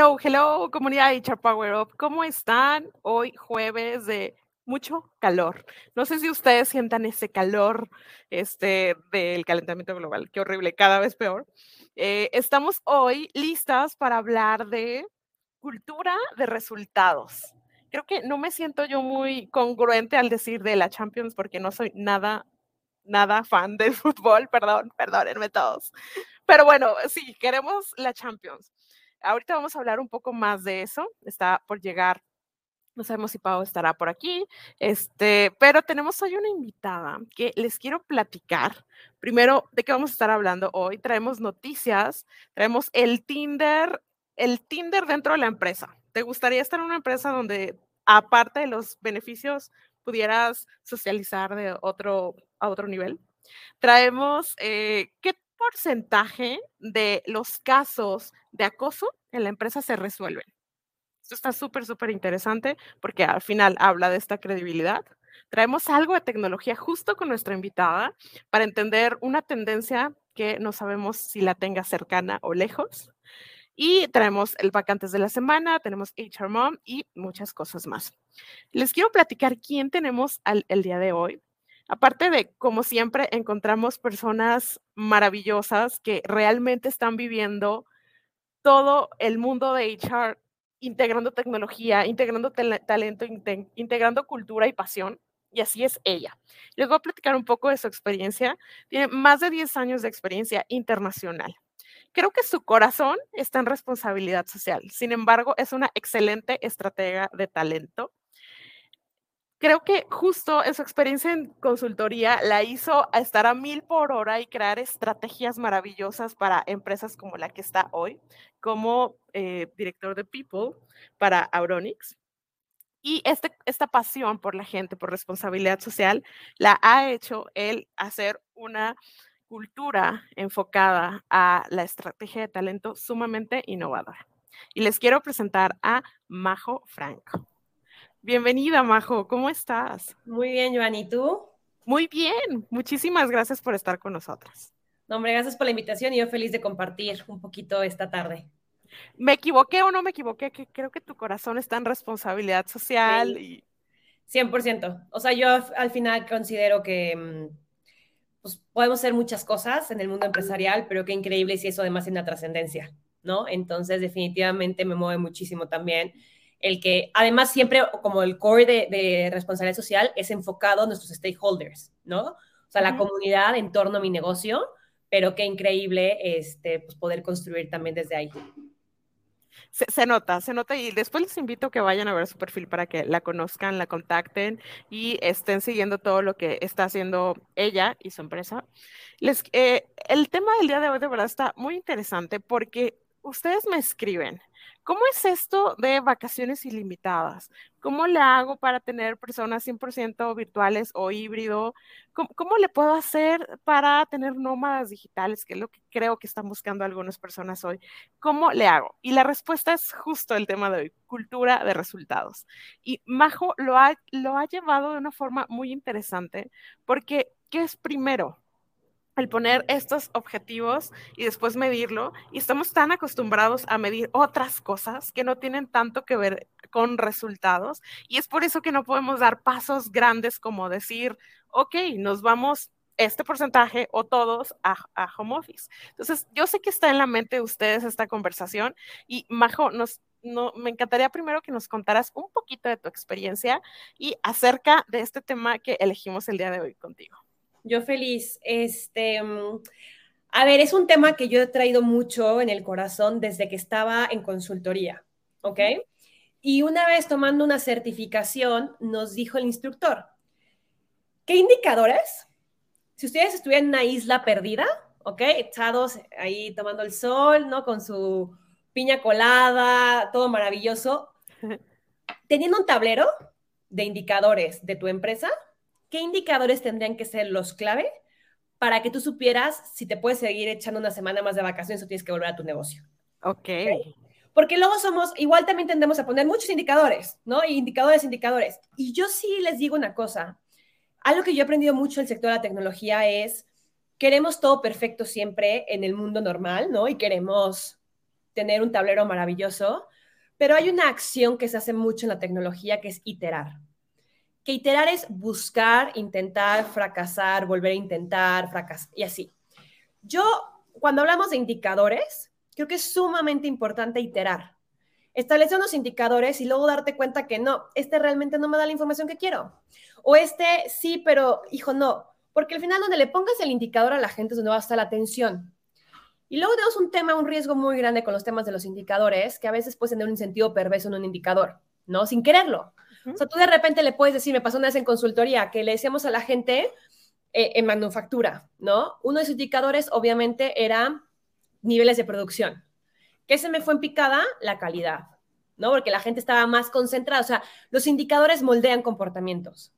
Hello, hello, comunidad de HR Power Up. ¿Cómo están? Hoy jueves de mucho calor. No sé si ustedes sientan ese calor este, del calentamiento global. Qué horrible, cada vez peor. Eh, estamos hoy listas para hablar de cultura de resultados. Creo que no me siento yo muy congruente al decir de la Champions porque no soy nada, nada fan del fútbol. Perdón, perdónenme todos. Pero bueno, sí, queremos la Champions. Ahorita vamos a hablar un poco más de eso. Está por llegar, no sabemos si Pau estará por aquí, este, pero tenemos hoy una invitada que les quiero platicar. Primero, ¿de qué vamos a estar hablando hoy? Traemos noticias, traemos el Tinder, el Tinder dentro de la empresa. ¿Te gustaría estar en una empresa donde, aparte de los beneficios, pudieras socializar de otro, a otro nivel? Traemos, eh, ¿qué porcentaje de los casos de acoso en la empresa se resuelven? Esto está súper, súper interesante porque al final habla de esta credibilidad. Traemos algo de tecnología justo con nuestra invitada para entender una tendencia que no sabemos si la tenga cercana o lejos. Y traemos el vacantes de la semana, tenemos HR Mom y muchas cosas más. Les quiero platicar quién tenemos el día de hoy. Aparte de, como siempre, encontramos personas maravillosas que realmente están viviendo todo el mundo de HR, integrando tecnología, integrando talento, integrando cultura y pasión. Y así es ella. Les voy a platicar un poco de su experiencia. Tiene más de 10 años de experiencia internacional. Creo que su corazón está en responsabilidad social. Sin embargo, es una excelente estratega de talento creo que justo en su experiencia en consultoría la hizo a estar a mil por hora y crear estrategias maravillosas para empresas como la que está hoy, como eh, director de People para Auronix. Y este, esta pasión por la gente, por responsabilidad social, la ha hecho él hacer una cultura enfocada a la estrategia de talento sumamente innovadora. Y les quiero presentar a Majo Franco. Bienvenida, Majo, ¿cómo estás? Muy bien, Joan, ¿y tú? Muy bien, muchísimas gracias por estar con nosotras. No, hombre, gracias por la invitación y yo feliz de compartir un poquito esta tarde. ¿Me equivoqué o no me equivoqué? Que creo que tu corazón está en responsabilidad social y... 100%. O sea, yo al final considero que mm, pues, podemos hacer muchas cosas en el mundo empresarial, pero qué increíble si eso además tiene una trascendencia, ¿no? Entonces, definitivamente me mueve muchísimo también el que además siempre como el core de, responsabilidad social es enfocado a nuestros stakeholders, ¿no? O sea, la comunidad en torno a mi negocio, pero qué increíble este, pues, poder construir también desde ahí. Se, nota, se nota y después les invito a que vayan a ver su perfil para que la conozcan, la contacten y estén siguiendo todo lo que está haciendo ella y su empresa. Les, eh, el tema del día de hoy de verdad está muy interesante porque ustedes me escriben ¿Cómo es esto de vacaciones ilimitadas? ¿Cómo le hago para tener personas 100% virtuales o híbrido? ¿Cómo, le puedo hacer para tener nómadas digitales, que es lo que creo que están buscando algunas personas hoy? ¿Cómo le hago? Y la respuesta es justo el tema de hoy, cultura de resultados. Y Majo lo ha, lo ha llevado de una forma muy interesante porque, ¿qué es primero? El poner estos objetivos y después medirlo. Y estamos tan acostumbrados a medir otras cosas que no tienen tanto que ver con resultados. Y es por eso que no podemos dar pasos grandes como decir, ok, nos vamos este porcentaje o todos a, home office. Entonces, yo sé que está en la mente de ustedes esta conversación y Majo, nos, no, me encantaría primero que nos contaras un poquito de tu experiencia y acerca de este tema que elegimos el día de hoy contigo. Yo feliz. Este, mm, a ver, es un tema que yo he traído mucho en el corazón desde que estaba en consultoría, ¿ok? Y una vez tomando una certificación, nos dijo el instructor, ¿qué indicadores? Si ustedes estuvieran en una isla perdida, ¿ok? Echados ahí tomando el sol, ¿no? Con su piña colada, todo maravilloso. Teniendo un tablero de indicadores de tu empresa, ¿qué indicadores tendrían que ser los clave para que tú supieras si te puedes seguir echando una semana más de vacaciones o tienes que volver a tu negocio? Ok. Porque luego somos, igual también tendemos a poner muchos indicadores, ¿no? Indicadores, indicadores. Y yo sí les digo una cosa, algo que yo he aprendido mucho en el sector de la tecnología es, queremos todo perfecto siempre en el mundo normal, ¿no? Y queremos tener un tablero maravilloso, pero hay una acción que se hace mucho en la tecnología que es iterar. Que iterar es buscar, intentar, fracasar, volver a intentar, fracasar y así. Yo, cuando hablamos de indicadores, creo que es sumamente importante iterar. Establecer unos indicadores y luego darte cuenta que no, este realmente no me da la información que quiero. O este sí, pero hijo, no. Porque al final donde le pongas el indicador a la gente es donde va a estar la atención. Y luego tenemos un tema, un riesgo muy grande con los temas de los indicadores, que a veces puede tener un sentido perverso en un indicador, ¿no? Sin quererlo. O sea, tú de repente le puedes decir, me pasó una vez en consultoría, que le decíamos a la gente eh, en manufactura, ¿no? Uno de sus indicadores, obviamente, era niveles de producción. ¿Qué se me fue en picada? La calidad, ¿no? Porque la gente estaba más concentrada. O sea, los indicadores moldean comportamientos.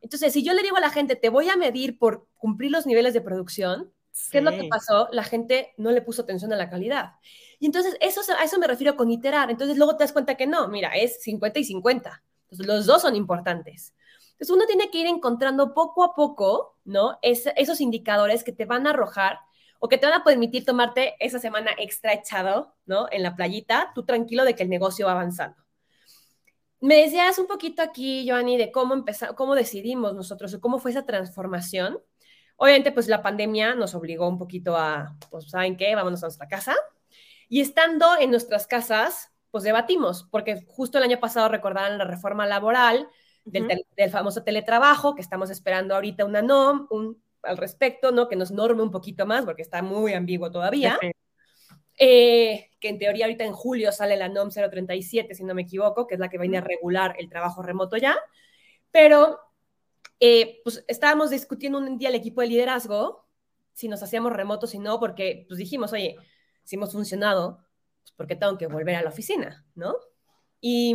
Entonces, si yo le digo a la gente, te voy a medir por cumplir los niveles de producción, ¿Qué es lo que pasó? La gente no le puso atención a la calidad. Y entonces eso, a eso me refiero con iterar. Entonces luego te das cuenta que no, mira, es 50 y 50. Los dos son importantes. Entonces uno tiene que ir encontrando poco a poco, ¿no? esos indicadores que te van a arrojar o que te van a permitir tomarte esa semana extra echado, ¿no? En la playita, tú tranquilo de que el negocio va avanzando. Me decías un poquito aquí, Joanny, de cómo empezar, cómo decidimos nosotros, o cómo fue esa transformación. Obviamente, pues la pandemia nos obligó un poquito a, pues, ¿saben qué? Vámonos a nuestra casa. Y estando en nuestras casas, pues debatimos, porque justo el año pasado recordaban la reforma laboral del, famoso teletrabajo, que estamos esperando ahorita una NOM un, al respecto, ¿no? Que nos norme un poquito más, porque está muy ambiguo todavía. Eh, que en teoría ahorita en julio sale la NOM 037, si no me equivoco, que es la que viene a regular el trabajo remoto ya. Pero eh, pues estábamos discutiendo un día el equipo de liderazgo, si nos hacíamos remotos y no, porque pues dijimos, oye, si hemos funcionado, pues ¿por qué tengo que volver a la oficina? ¿No? Y,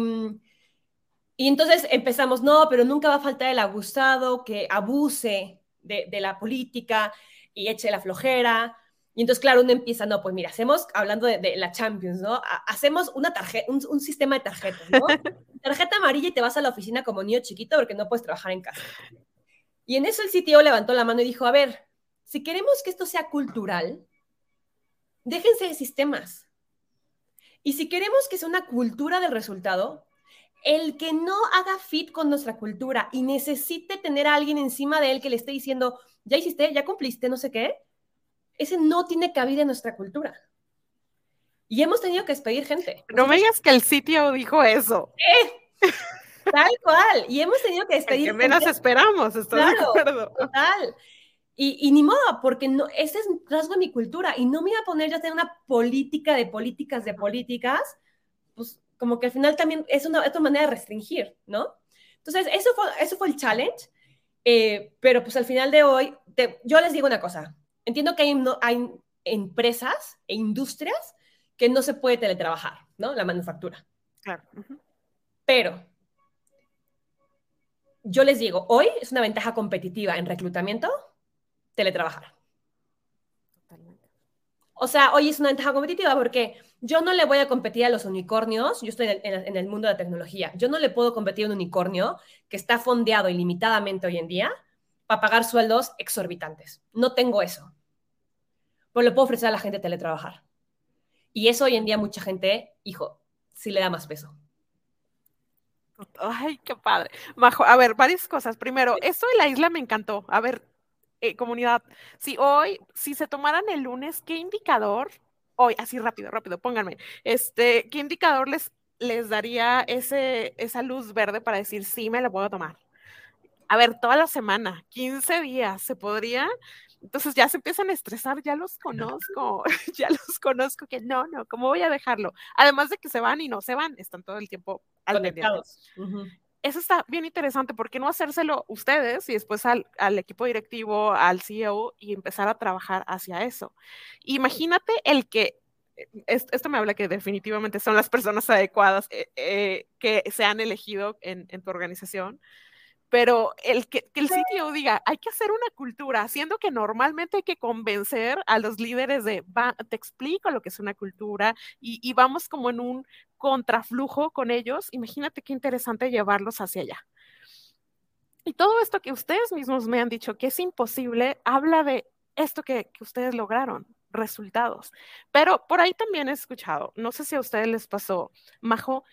y entonces empezamos, no, pero nunca va a faltar el abusado que abuse de, de la política y eche la flojera. Y entonces, claro, uno empieza, no, pues mira, hacemos, hablando de, la Champions, ¿no? hacemos una tarjeta, un, un, sistema de tarjetas, ¿no? Tarjeta amarilla y te vas a la oficina como niño chiquito porque no puedes trabajar en casa. Y en eso el CTO levantó la mano y dijo, a ver, si queremos que esto sea cultural, déjense de sistemas. Y si queremos que sea una cultura del resultado, el que no haga fit con nuestra cultura y necesite tener a alguien encima de él que le esté diciendo, ya hiciste, ya cumpliste, no sé qué, ese no tiene cabida en nuestra cultura. Y hemos tenido que despedir gente. No me digas que el sitio dijo eso. ¿Eh? Tal cual. Y hemos tenido que despedir. Que menos esperamos, estoy de acuerdo. Total. Y, y, ni modo, porque no, ese es rasgo de mi cultura. Y no me iba a poner ya a tener una política de políticas de políticas, pues como que al final también es una, otra manera de restringir, ¿no? Entonces, eso fue, eso fue el challenge. Eh, pero pues al final de hoy, yo les digo una cosa. Entiendo que hay, no, hay empresas e industrias que no se puede teletrabajar, ¿no? La manufactura. Claro. Pero yo les digo, hoy es una ventaja competitiva en reclutamiento teletrabajar. O sea, hoy es una ventaja competitiva porque yo no le voy a competir a los unicornios, yo estoy en el, mundo de la tecnología, yo no le puedo competir a un unicornio que está fondeado ilimitadamente hoy en día para pagar sueldos exorbitantes. No tengo eso. Pues lo puedo ofrecer a la gente teletrabajar. Y eso hoy en día mucha gente, hijo, sí le da más peso. Ay, qué padre. Majo, a ver, varias cosas. Primero, eso de la isla me encantó. A ver, eh, comunidad, si hoy, si se tomaran el lunes, ¿qué indicador? Hoy, así rápido, rápido, pónganme. Este, ¿qué indicador les, les daría ese, esa luz verde para decir sí me la puedo tomar? a ver, toda la semana, 15 días, ¿se podría? Entonces ya se empiezan a estresar, ya los conozco, ya los conozco, que no, no, ¿cómo voy a dejarlo? Además de que se van y no se van, están todo el tiempo al. Eso está bien interesante, ¿por qué no hacérselo ustedes y después al, al equipo directivo, al CEO y empezar a trabajar hacia eso? Imagínate el que eh, esto me habla que definitivamente son las personas adecuadas eh, eh, que se han elegido en, en, tu organización, pero el que, que el sitio diga, hay que hacer una cultura, siendo que normalmente hay que convencer a los líderes de, va, te explico lo que es una cultura y, y vamos como en un contraflujo con ellos, imagínate qué interesante llevarlos hacia allá. Y todo esto que ustedes mismos me han dicho que es imposible, habla de esto que, ustedes lograron, resultados. Pero por ahí también he escuchado, no sé si a ustedes les pasó, Majo,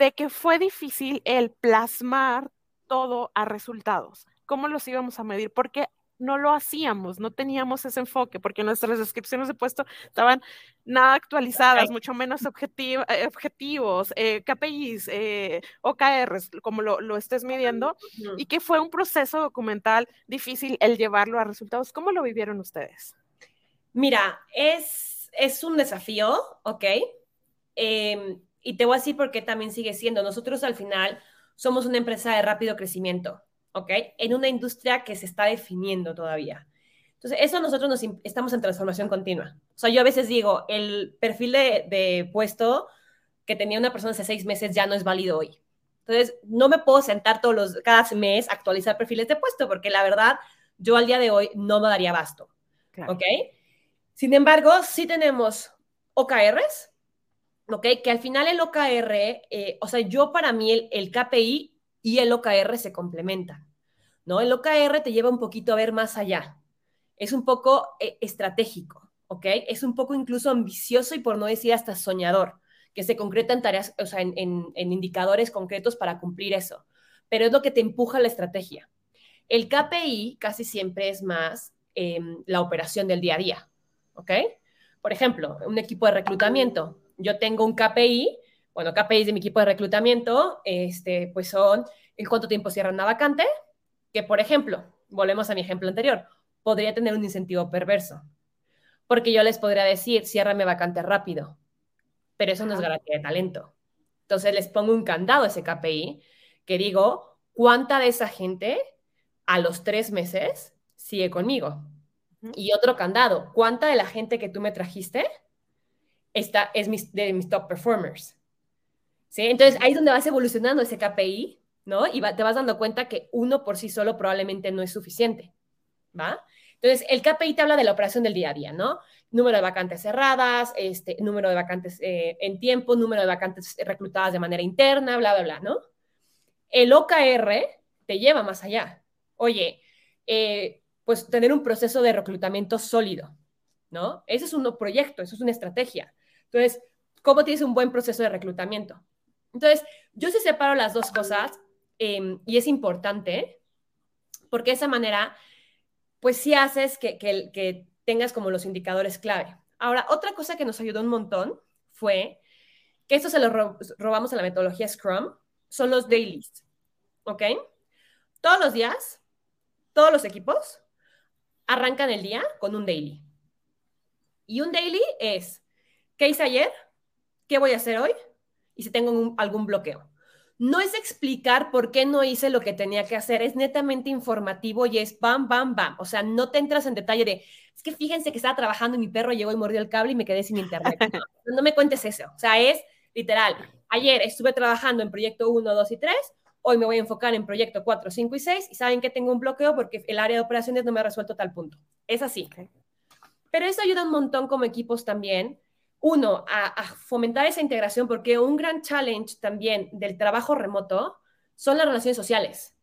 de que fue difícil el plasmar todo a resultados. ¿Cómo los íbamos a medir? Porque no lo hacíamos, no teníamos ese enfoque, porque nuestras descripciones de puesto estaban nada actualizadas, mucho menos eh, objetivos, eh, KPIs, eh, OKRs, como lo, lo estés midiendo, y que fue un proceso documental difícil el llevarlo a resultados. ¿Cómo lo vivieron ustedes? Mira, es, es un desafío, ¿ok? Eh, y te voy a decir por qué también sigue siendo. Nosotros al final somos una empresa de rápido crecimiento, ¿ok? En una industria que se está definiendo todavía. Entonces, eso nosotros nos estamos en transformación continua. O sea, yo a veces digo, el perfil de, de puesto que tenía una persona hace seis meses ya no es válido hoy. Entonces, no me puedo sentar todos los, cada mes a actualizar perfiles de puesto, porque la verdad, yo al día de hoy no me daría basto. Claro. ¿Ok? Sin embargo, sí tenemos OKRs, ¿ok? Que al final el OKR, eh, o sea, yo para mí el, el, KPI y el OKR se complementan, ¿no? El OKR te lleva un poquito a ver más allá. Es un poco eh, estratégico, ¿ok? Es un poco incluso ambicioso y por no decir hasta soñador, que se concreta en tareas, o sea, en, en, en indicadores concretos para cumplir eso. Pero es lo que te empuja la estrategia. El KPI casi siempre es más eh, la operación del día a día, ¿ok? Por ejemplo, un equipo de reclutamiento yo tengo un KPI, bueno, KPIs de mi equipo de reclutamiento, este, pues son en cuánto tiempo cierran una vacante, que por ejemplo, volvemos a mi ejemplo anterior, podría tener un incentivo perverso, porque yo les podría decir, ciérrame vacante rápido, pero eso no es garantía de talento. Entonces les pongo un candado a ese KPI, que digo, ¿cuánta de esa gente a los tres meses sigue conmigo? Y otro candado, ¿cuánta de la gente que tú me trajiste esta es mis, de mis top performers. ¿Sí? Entonces ahí es donde vas evolucionando ese KPI, ¿no? Y va, te vas dando cuenta que uno por sí solo probablemente no es suficiente, ¿va? Entonces el KPI te habla de la operación del día a día, ¿no? Número de vacantes cerradas, este, número de vacantes eh, en tiempo, número de vacantes reclutadas de manera interna, bla, bla, bla, ¿no? El OKR te lleva más allá. Oye, eh, pues tener un proceso de reclutamiento sólido, ¿no? Ese es un proyecto, eso es una estrategia. Entonces, ¿cómo tienes un buen proceso de reclutamiento? Entonces, yo sí separo las dos cosas eh, y es importante porque de esa manera, pues sí haces que, que, que tengas como los indicadores clave. Ahora, otra cosa que nos ayudó un montón fue que esto se lo ro robamos a la metodología Scrum, son los dailies, ¿ok? Todos los días, todos los equipos arrancan el día con un daily. Y un daily es ¿Qué hice ayer? ¿Qué voy a hacer hoy? Y si tengo un, algún bloqueo. No es explicar por qué no hice lo que tenía que hacer, es netamente informativo y es bam, bam, bam. O sea, no te entras en detalle de, es que fíjense que estaba trabajando y mi perro llegó y mordió el cable y me quedé sin internet. No, no me cuentes eso. O sea, es literal. Ayer estuve trabajando en proyecto 1, 2 y 3, hoy me voy a enfocar en proyecto 4, 5 y 6 y saben que tengo un bloqueo porque el área de operaciones no me ha resuelto tal punto. Es así. Pero eso ayuda un montón como equipos también uno, a, a, fomentar esa integración, porque un gran challenge también del trabajo remoto son las relaciones sociales.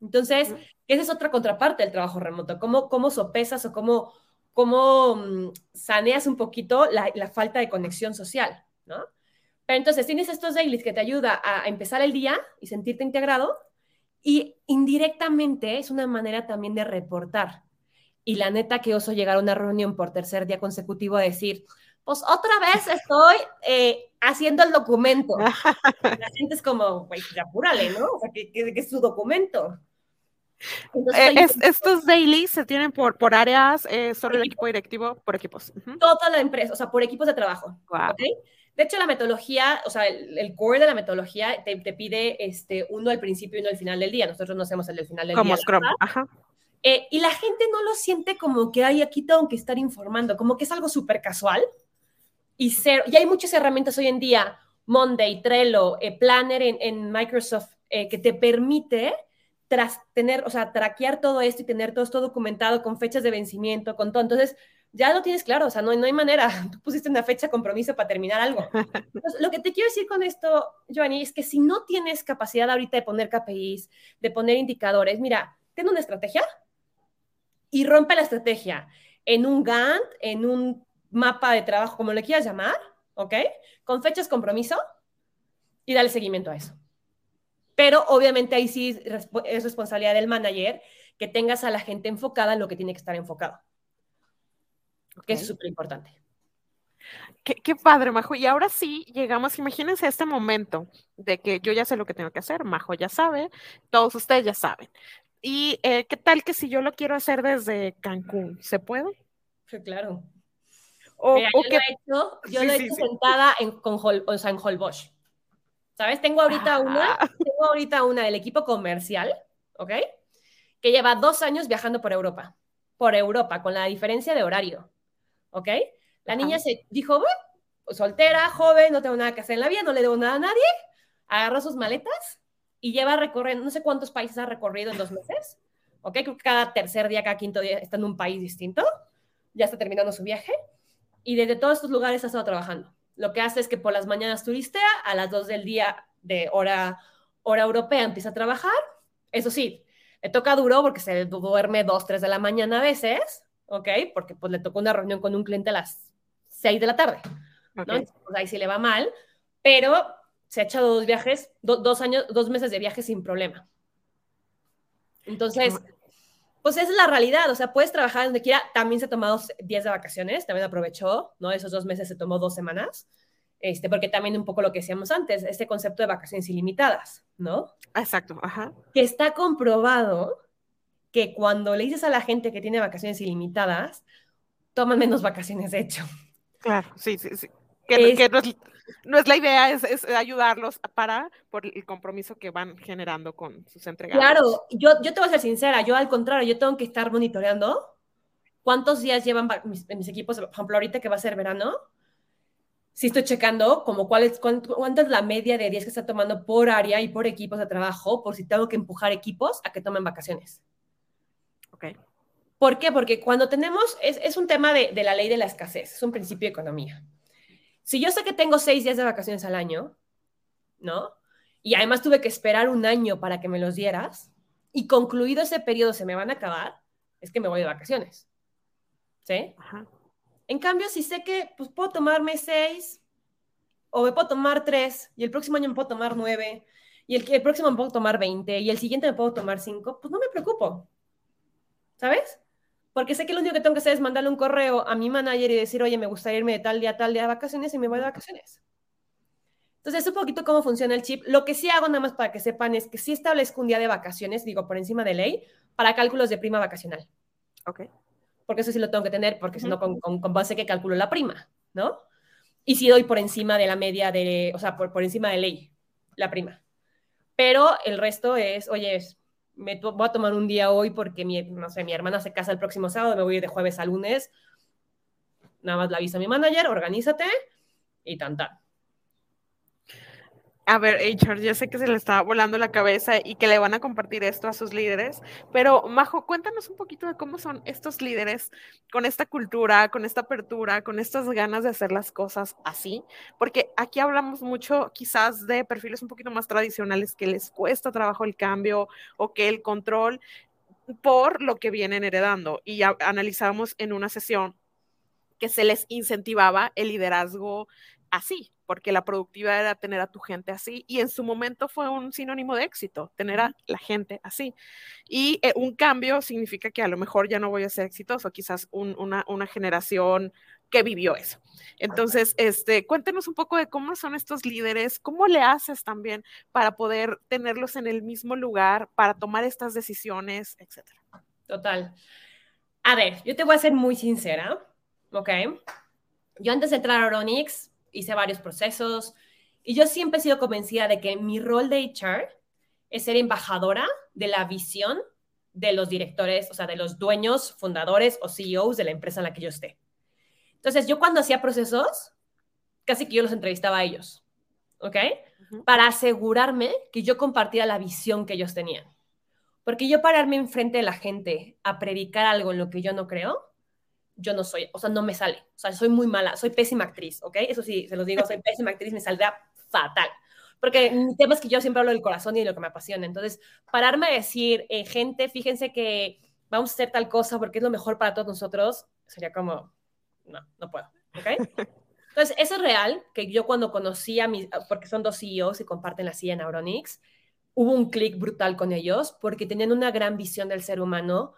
Entonces, esa es otra contraparte del trabajo remoto, cómo, cómo sopesas o cómo, cómo um, saneas un poquito la, la, falta de conexión social, ¿no? Pero entonces tienes estos dailies que te ayuda a, a empezar el día y sentirte integrado y indirectamente es una manera también de reportar. Y la neta que oso llegar a una reunión por tercer día consecutivo a decir, pues otra vez estoy eh, haciendo el documento. La gente es como, güey, pues, apúrale, ¿no? O sea, que, que, que, es su documento. Entonces, Eh, hay es- estos daily se tienen por, por áreas, eh, solo el equipo directivo por equipos. Ujú. toda la empresa, o sea, por equipos de trabajo. Guau. ¿ok? De hecho, la metodología, o sea, el, el core de la metodología te, te pide este, uno al principio y uno al final del día. Nosotros no hacemos el del final del Como día. Scrum. ¿verdad? Ajá. Eh, y la gente no lo siente como que, ay, aquí tengo que estar informando, como que es algo súper casual. Y, cero, y hay muchas herramientas hoy en día, Monday, Trello, eh, Planner en, en Microsoft, eh, que te permite tras tener, o sea, traquear todo esto y tener todo esto documentado con fechas de vencimiento, con todo. Entonces, ya lo tienes claro, o sea, no, no hay manera. Tú pusiste una fecha de compromiso para terminar algo. Entonces, lo que te quiero decir con esto, Joanny, es que si no tienes capacidad ahorita de poner KPIs, de poner indicadores, mira, ten una estrategia y rompe la estrategia en un Gantt, en un mapa de trabajo, como le quieras llamar, ¿ok? Con fechas compromiso y dale seguimiento a eso. Pero obviamente ahí sí es respo- es responsabilidad del manager que tengas a la gente enfocada en lo que tiene que estar enfocado, que es súper importante. Qué, qué padre, Majo. Y ahora sí, llegamos, imagínense este momento de que yo ya sé lo que tengo que hacer, Majo ya sabe, todos ustedes ya saben. ¿Y eh, qué tal que si yo lo quiero hacer desde Cancún? ¿Se puede? Sí, claro. O, Mira, o yo qué- lo he hecho, yo Sí, lo he hecho sí. sentada en, con Hol- o sea, en Holbox. ¿Sabes? Tengo ahorita una, Ah, tengo ahorita una del equipo comercial, ¿ok? Que lleva dos años viajando por Europa. Por Europa, con la diferencia de horario, ¿ok? La niña Ajá. se dijo, pues, soltera, joven, no tengo nada que hacer en la vida, no le debo nada a nadie. Agarró sus maletas y lleva recorriendo, no sé cuántos países ha recorrido en dos meses, ¿ok? Creo que cada tercer día, cada quinto día está en un país distinto. Ya está terminando su viaje y desde todos estos lugares ha estado trabajando. Lo que hace es que por las mañanas turistea, a las 2 del día de hora, hora europea empieza a trabajar. Eso sí, le toca duro porque se duerme 2, 3 de la mañana a veces, ¿ok? Porque pues le tocó una reunión con un cliente a las 6 de la tarde, ¿no? ok. Entonces, pues, ahí sí le va mal, pero se ha echado dos viajes, do- dos años, dos meses de viaje sin problema. Entonces, pues esa es la realidad, o sea, puedes trabajar donde quiera, también se ha tomado días de vacaciones, también aprovechó, ¿no? Esos dos meses se tomó dos semanas, este, porque también un poco lo que decíamos antes, este concepto de vacaciones ilimitadas, ¿no? Exacto, ajá. Que está comprobado que cuando le dices a la gente que tiene vacaciones ilimitadas, toman menos vacaciones, de hecho. Claro, sí, sí, sí. Que, Es- que no, es, no es la idea, es, es ayudarlos para, por el compromiso que van generando con sus entregados. Claro, yo, yo te voy a ser sincera, yo al contrario, yo tengo que estar monitoreando cuántos días llevan va- mis, mis equipos, por ejemplo, ahorita que va a ser verano, sí estoy checando como cuál es, cuán- cuánto es la media de días que está tomando por área y por equipos de trabajo, por si tengo que empujar equipos a que tomen vacaciones. Ok. ¿Por qué? Porque cuando tenemos, es, es un tema de, de la ley de la escasez, es un principio de economía. Si yo sé que tengo seis días de vacaciones al año, ¿no? Y además tuve que esperar un año para que me los dieras, y concluido ese periodo se me van a acabar, es que me voy de vacaciones. ¿Sí? Ajá. En cambio, si sé que pues, puedo tomarme seis, o me puedo tomar tres, y el próximo año me puedo tomar nueve, y el, el próximo me puedo tomar veinte, y el siguiente me puedo tomar cinco, pues no me preocupo. ¿Sabes? Porque sé que lo único que tengo que hacer es mandarle un correo a mi manager y decir, oye, me gustaría irme de tal día a tal día de vacaciones y me voy de vacaciones. Entonces, es un poquito cómo funciona el chip. Lo que sí hago, nada más para que sepan, es que sí establezco un día de vacaciones, digo, por encima de ley, para cálculos de prima vacacional. Ok. Porque eso sí lo tengo que tener, porque si no, con, con, con base que calculo la prima, ¿no? Y si doy por encima de la media de, o sea, por, por encima de ley, la prima. Pero el resto es, oye, es- me voy a tomar un día hoy porque mi, no sé, mi hermana se casa el próximo sábado, me voy de jueves a lunes. Nada más la avisa mi manager, organízate y tan tan. A ver, HR, yo sé que se le está volando la cabeza y que le van a compartir esto a sus líderes, pero Majo, cuéntanos un poquito de cómo son estos líderes con esta cultura, con esta apertura, con estas ganas de hacer las cosas así, porque aquí hablamos mucho quizás de perfiles un poquito más tradicionales que les cuesta trabajo el cambio o que el control por lo que vienen heredando. Y analizamos en una sesión que se les incentivaba el liderazgo así, porque la productividad era tener a tu gente así y en su momento fue un sinónimo de éxito, tener a la gente así. Y eh, un cambio significa que a lo mejor ya no voy a ser exitoso, quizás una, una generación que vivió eso. Entonces, este, cuéntenos un poco de cómo son estos líderes, cómo le haces también para poder tenerlos en el mismo lugar, para tomar estas decisiones, etcétera. Total. A ver, yo te voy a ser muy sincera, ¿ok? Yo antes de entrar a Oronix hice varios procesos y yo siempre he sido convencida de que mi rol de HR es ser embajadora de la visión de los directores, o sea, de los dueños, fundadores o CEOs de la empresa en la que yo esté. Entonces, yo cuando hacía procesos, casi que yo los entrevistaba a ellos, ¿ok? Para asegurarme que yo compartía la visión que ellos tenían. Porque yo pararme enfrente de la gente a predicar algo en lo que yo no creo, yo no soy, o sea, no me sale. O sea, soy muy mala, soy pésima actriz, ¿ok? Eso sí, se los digo, soy pésima actriz, me saldrá fatal. Porque mi tema es que yo siempre hablo del corazón y de lo que me apasiona. Entonces, pararme a decir, eh, gente, fíjense que vamos a hacer tal cosa porque es lo mejor para todos nosotros, sería como, no, no puedo, ¿ok? Entonces, eso es real, que yo cuando conocí a mis, porque son dos CEOs y comparten la silla en Auronix, hubo un clic brutal con ellos porque tenían una gran visión del ser humano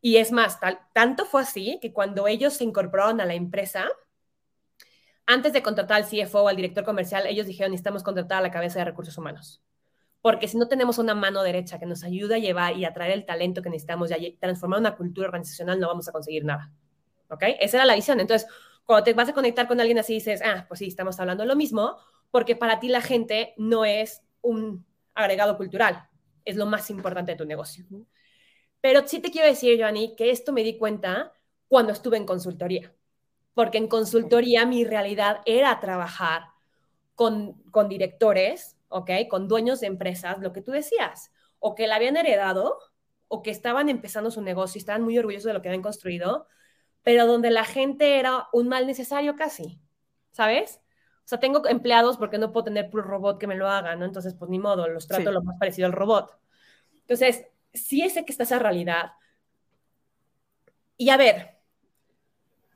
y es más, tanto fue así que cuando ellos se incorporaron a la empresa, antes de contratar al CFO o al director comercial, ellos dijeron, necesitamos contratar a la cabeza de recursos humanos. Porque si no tenemos una mano derecha que nos ayude a llevar y atraer el talento que necesitamos y transformar una cultura organizacional, no vamos a conseguir nada. ¿Ok? Esa era la visión. Entonces, cuando te vas a conectar con alguien así, dices, ah, pues sí, estamos hablando lo mismo, porque para ti la gente no es un agregado cultural, es lo más importante de tu negocio. Pero sí te quiero decir, Joanny, que esto me di cuenta cuando estuve en consultoría, porque en consultoría mi realidad era trabajar con, con directores, ¿ok? Con dueños de empresas, lo que tú decías, o que la habían heredado, o que estaban empezando su negocio y estaban muy orgullosos de lo que habían construido, pero donde la gente era un mal necesario casi, ¿sabes? O sea, tengo empleados porque no puedo tener puro robot que me lo haga, ¿no? Entonces, pues ni modo, los trato lo más parecido al robot. Entonces, sí sé que está esa realidad. Y a ver,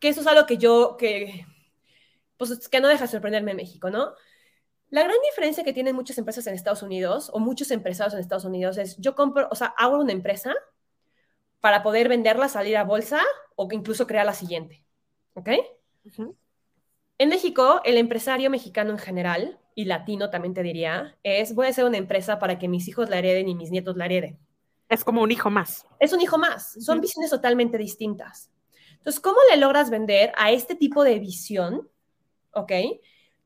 que eso es algo que yo, que, pues que no deja de sorprenderme en México, ¿no? La gran diferencia que tienen muchas empresas en Estados Unidos o muchos empresarios en Estados Unidos es yo compro, o sea, hago una empresa para poder venderla, salir a bolsa o incluso crear la siguiente. ¿Ok? En México, el empresario mexicano en general, y latino también te diría, es voy a hacer una empresa para que mis hijos la hereden y mis nietos la hereden. Es como un hijo más. Es un hijo más. Son visiones totalmente distintas. Entonces, ¿cómo le logras vender a este tipo de visión, ok?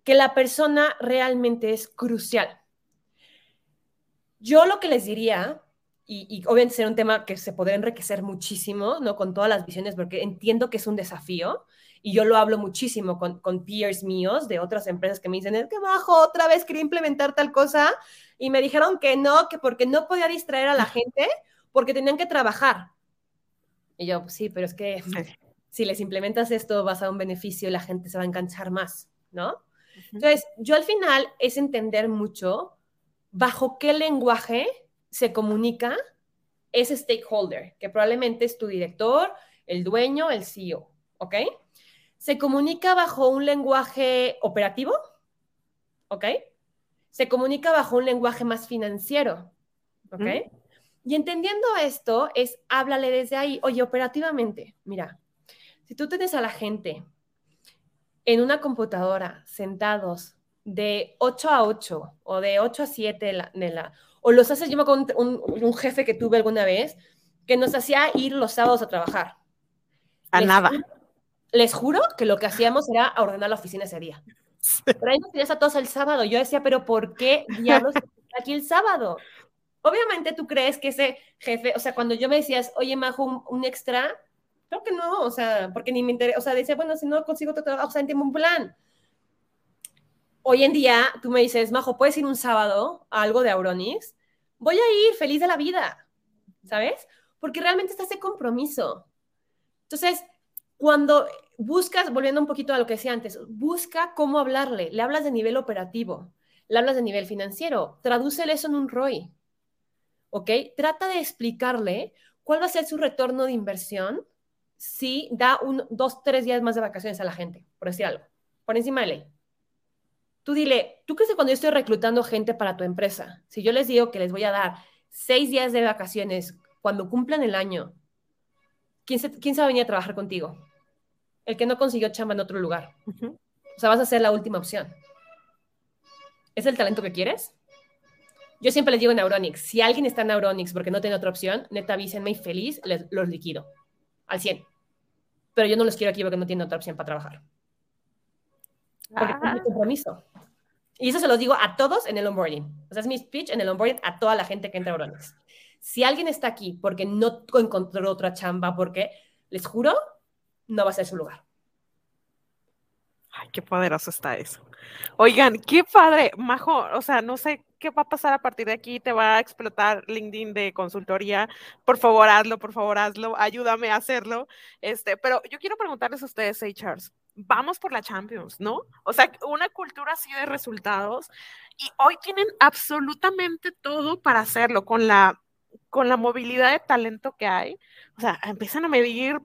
Que la persona realmente es crucial. Yo lo que les diría, y, y obviamente será un tema que se podría enriquecer muchísimo, ¿no? Con todas las visiones, porque entiendo que es un desafío, y yo lo hablo muchísimo con, con peers míos de otras empresas que me dicen, es que bajo, otra vez quería implementar tal cosa, y me dijeron que no, que porque no podía distraer a la gente, porque tenían que trabajar. Y yo, pues sí, pero es que si les implementas esto vas a un beneficio y la gente se va a enganchar más, ¿no? Entonces, yo al final es entender mucho bajo qué lenguaje se comunica ese stakeholder, que probablemente es tu director, el dueño, el CEO, ¿ok? Se comunica bajo un lenguaje operativo, ¿ok? se comunica bajo un lenguaje más financiero. ¿Ok? Y entendiendo esto, es háblale desde ahí. Oye, operativamente, mira, si tú tienes a la gente en una computadora sentados de 8 a 8 o de 8 a 7 de la, o los haces, yo me con un, un, jefe que tuve alguna vez que nos hacía ir los sábados a trabajar. A nada. Les juro que lo que hacíamos era ordenar la oficina ese día. Pero ahí nos tenías a todos el sábado. Yo decía, pero ¿por qué diablos aquí el sábado? Obviamente tú crees que ese jefe, o sea, cuando yo me decías, oye, Majo, un, extra, creo que no, o sea, porque ni me interesa, o sea, decía, bueno, si no consigo otro trabajo, o sea, tengo un plan. Hoy en día tú me dices, Majo, ¿puedes ir un sábado a algo de Auronix? Voy a ir feliz de la vida, ¿sabes? Porque realmente está ese compromiso. Entonces, cuando buscas, volviendo un poquito a lo que decía antes, busca cómo hablarle. Le hablas de nivel operativo, le hablas de nivel financiero, tradúcele eso en un ROI. ¿Ok? Trata de explicarle cuál va a ser su retorno de inversión si da un, dos, tres días más de vacaciones a la gente, por decir algo, por encima de ley. Tú dile, ¿tú crees que cuando yo estoy reclutando gente para tu empresa, si yo les digo que les voy a dar seis días de vacaciones cuando cumplan el año, ¿quién se, quién se va a venir a trabajar contigo? El que no consiguió chamba en otro lugar. O sea, vas a ser la última opción. ¿Es el talento que quieres? Yo siempre les digo en Neuronix, si alguien está en Neuronix porque no tiene otra opción, neta avísenme y feliz les, los liquido al 100. Pero yo no los quiero aquí porque no tienen otra opción para trabajar. Porque Ah, es mi compromiso. Y eso se los digo a todos en el onboarding. O sea, es mi speech en el onboarding a toda la gente que entra a Neuronix. Si alguien está aquí porque no encontró otra chamba, porque les juro, no va a ser su lugar. Ay, qué poderoso está eso. Oigan, qué padre, Majo, o sea, no sé qué va a pasar a partir de aquí, te va a explotar LinkedIn de consultoría. Por favor, hazlo, por favor, hazlo, ayúdame a hacerlo. Este, pero yo quiero preguntarles a ustedes, HRs, vamos por la Champions, ¿no? O sea, una cultura así de resultados y hoy tienen absolutamente todo para hacerlo con la con la movilidad de talento que hay. O sea, empiezan a medir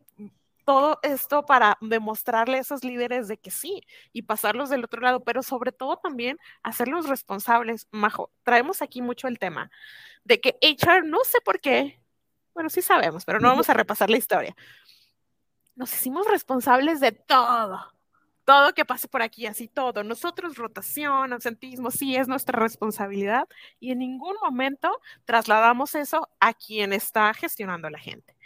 todo esto para demostrarle a esos líderes de que sí y pasarlos del otro lado, pero sobre todo también hacerlos responsables. Majo, traemos aquí mucho el tema de que HR, no sé por qué, bueno, sí sabemos, pero no vamos a repasar la historia. Nos hicimos responsables de todo, todo que pase por aquí, así todo. Nosotros, rotación, absentismo, sí es nuestra responsabilidad y en ningún momento trasladamos eso a quien está gestionando la gente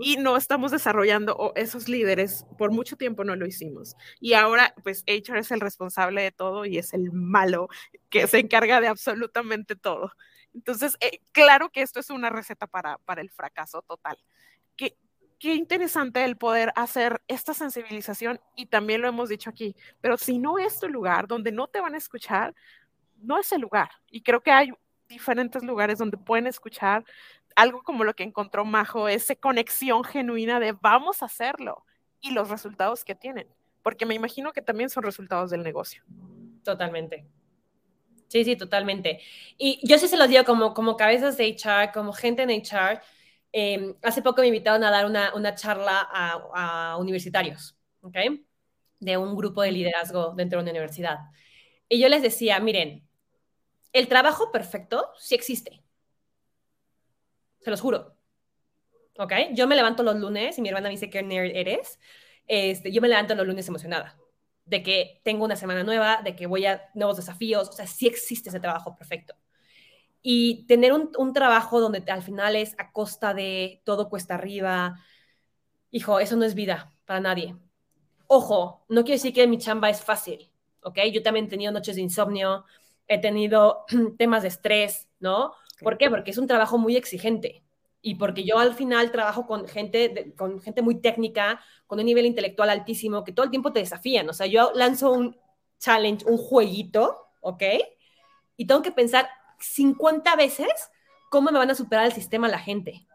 Y no estamos desarrollando esos líderes, por mucho tiempo no lo hicimos. Y ahora, pues HR es el responsable de todo y es el malo que se encarga de absolutamente todo. Entonces, eh, claro que esto es una receta para, para el fracaso total. Qué, qué interesante el poder hacer esta sensibilización y también lo hemos dicho aquí, pero si no es tu lugar donde no te van a escuchar, no es el lugar. Y creo que hay diferentes lugares donde pueden escuchar algo como lo que encontró Majo, esa conexión genuina de vamos a hacerlo y los resultados que tienen, porque me imagino que también son resultados del negocio. Totalmente. Sí, sí, totalmente. Y yo sí se los digo como, como cabezas de HR, como gente en HR. eh, hace poco me invitaron a dar una, una charla a, a universitarios, ¿ok? De un grupo de liderazgo dentro de una universidad. Y yo les decía, miren, el trabajo perfecto sí existe. Se los juro. ¿Ok? Yo me levanto los lunes y mi hermana me dice, ¿qué nerd eres? Este, yo me levanto los lunes emocionada de que tengo una semana nueva, de que voy a nuevos desafíos, o sea, sí existe ese trabajo perfecto. Y tener un, un trabajo donde al final es a costa de todo cuesta arriba, hijo, eso no es vida para nadie. Ojo, no quiere decir que mi chamba es fácil, ¿ok? Yo también he tenido noches de insomnio, he tenido temas de estrés, ¿no? ¿Por qué? Porque es un trabajo muy exigente y porque yo al final trabajo con gente, con gente muy técnica, con un nivel intelectual altísimo, que todo el tiempo te desafían. O sea, yo lanzo un challenge, un jueguito, ¿ok? Y tengo que pensar 50 veces cómo me van a superar el sistema la gente.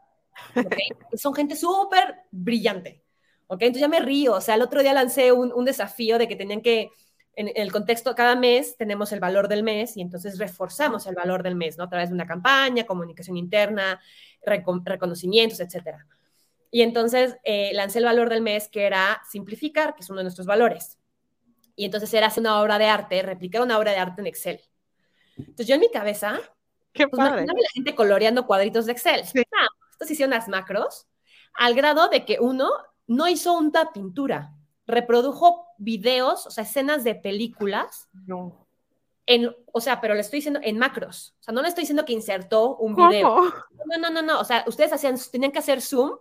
¿okay? Son gente súper brillante. ¿ok? Entonces ya me río. O sea, el otro día lancé un, un desafío de que tenían que en, el contexto, cada mes tenemos el valor del mes y entonces reforzamos el valor del mes, ¿no? A través de una campaña, comunicación interna, recon reconocimientos, etcétera. Y entonces eh, lancé el valor del mes que era simplificar, que es uno de nuestros valores. Y entonces era hacer una obra de arte, replicar una obra de arte en Excel. Entonces yo en mi cabeza, Qué pues, padre. la gente coloreando cuadritos de Excel. Sí. Ah, estos hicieron las macros al grado de que uno no hizo una pintura, reprodujo videos, o sea, escenas de películas. No. En, o sea, pero le estoy diciendo en macros. O sea, no le estoy diciendo que insertó un video. No, no, no, no. O sea, ustedes hacían, tenían que hacer zoom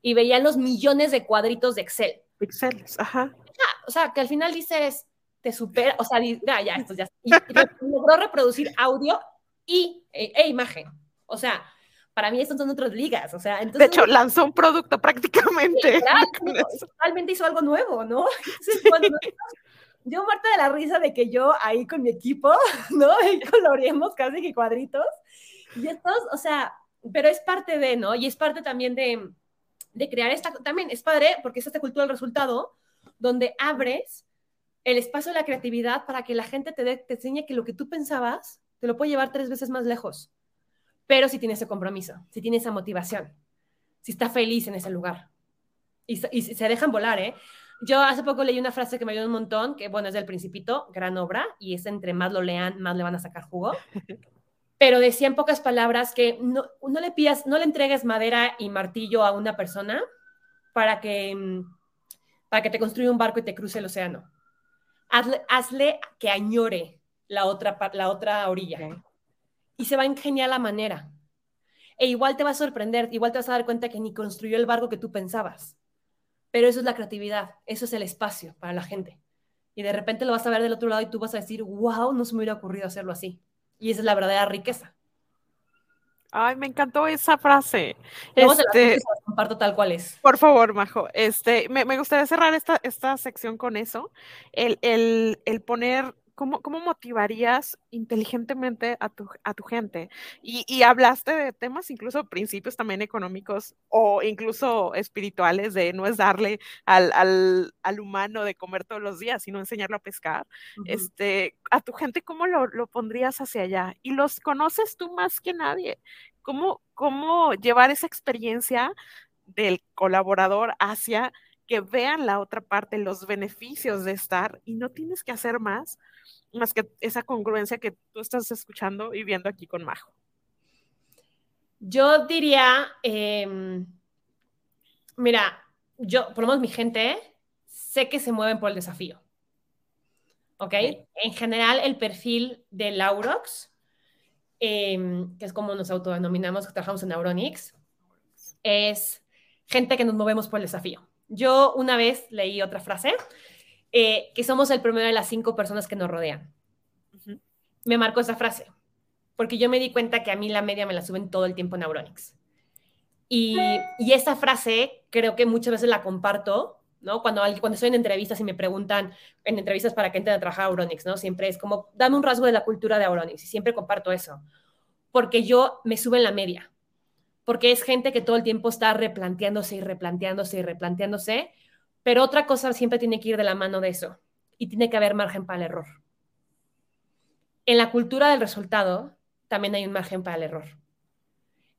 y veían los millones de cuadritos de Excel. Pixeles, ajá. O sea, que al final dices, te supera, o sea, ya, ya, esto ya. Y, y logró reproducir audio y e, e, imagen. O sea, para mí estas son otras ligas, o sea, entonces... De hecho, lanzó un producto prácticamente. Claro, realmente hizo algo nuevo, ¿no? Entonces, cuando yo muerta de la risa de que yo ahí con mi equipo, ¿no? Y coloreemos casi que cuadritos. Y estos, o sea, pero es parte de, ¿no? Y es parte también de, de crear esta, también es padre porque es esta cultura del resultado, donde abres el espacio de la creatividad para que la gente te, de, te enseñe que lo que tú pensabas te lo puede llevar tres veces más lejos. Pero si tiene ese compromiso, si tiene esa motivación, si está feliz en ese lugar. Y, y se dejan volar, ¿eh? yo hace poco leí una frase que me ayudó un montón, que bueno, es del Principito, gran obra, y es entre más lo lean, más le van a sacar jugo. Pero decía en pocas palabras que no, no le pidas, no le entregues madera y martillo a una persona para que, mm, para que te construya un barco y te cruce el océano. Hazle, hazle que añore la otra, la otra orilla. Ok. Y se va a ingeniar la manera. E igual te va a sorprender, igual te vas a dar cuenta que ni construyó el barco que tú pensabas. Pero eso es la creatividad, eso es el espacio para la gente. Y de repente lo vas a ver del otro lado y tú vas a decir, wow, no se me hubiera ocurrido hacerlo así. Y esa es la verdadera riqueza. Ay, me encantó esa frase. Luego Este, se las comparto tal cual es. Por favor, Majo, este, me, me gustaría cerrar esta, esta sección con eso, el, el, el poner, ¿cómo, cómo motivarías inteligentemente a tu, a tu gente? Y, y hablaste de temas, incluso principios también económicos o incluso espirituales, de no es darle al, al, al humano de comer todos los días, sino enseñarlo a pescar. Ujú. Este, a tu gente, ¿cómo lo, lo pondrías hacia allá? Y los conoces tú más que nadie. ¿Cómo, cómo llevar esa experiencia del colaborador hacia que vean la otra parte, los beneficios de estar y no tienes que hacer más, más que esa congruencia que tú estás escuchando y viendo aquí con Majo? Yo diría, em, mira, yo, por lo menos mi gente, sé que se mueven por el desafío. ¿Ok? En general, el perfil de Laurox, em, que es como nos autodenominamos, que trabajamos en Auronix, es gente que nos movemos por el desafío. Yo una vez leí otra frase, eh, que somos el promedio de las cinco personas que nos rodean. Me marcó esa frase, porque yo me di cuenta que a mí la media me la suben todo el tiempo en Auronix. Y, y esa frase creo que muchas veces la comparto, ¿no? Cuando, cuando estoy en entrevistas y me preguntan en entrevistas para que entren a trabajar a Auronix, ¿no? Siempre es como, dame un rasgo de la cultura de Auronix y siempre comparto eso, porque yo me subo en la media, porque es gente que todo el tiempo está replanteándose y replanteándose y replanteándose, pero otra cosa siempre tiene que ir de la mano de eso y tiene que haber margen para el error. En la cultura del resultado también hay un margen para el error.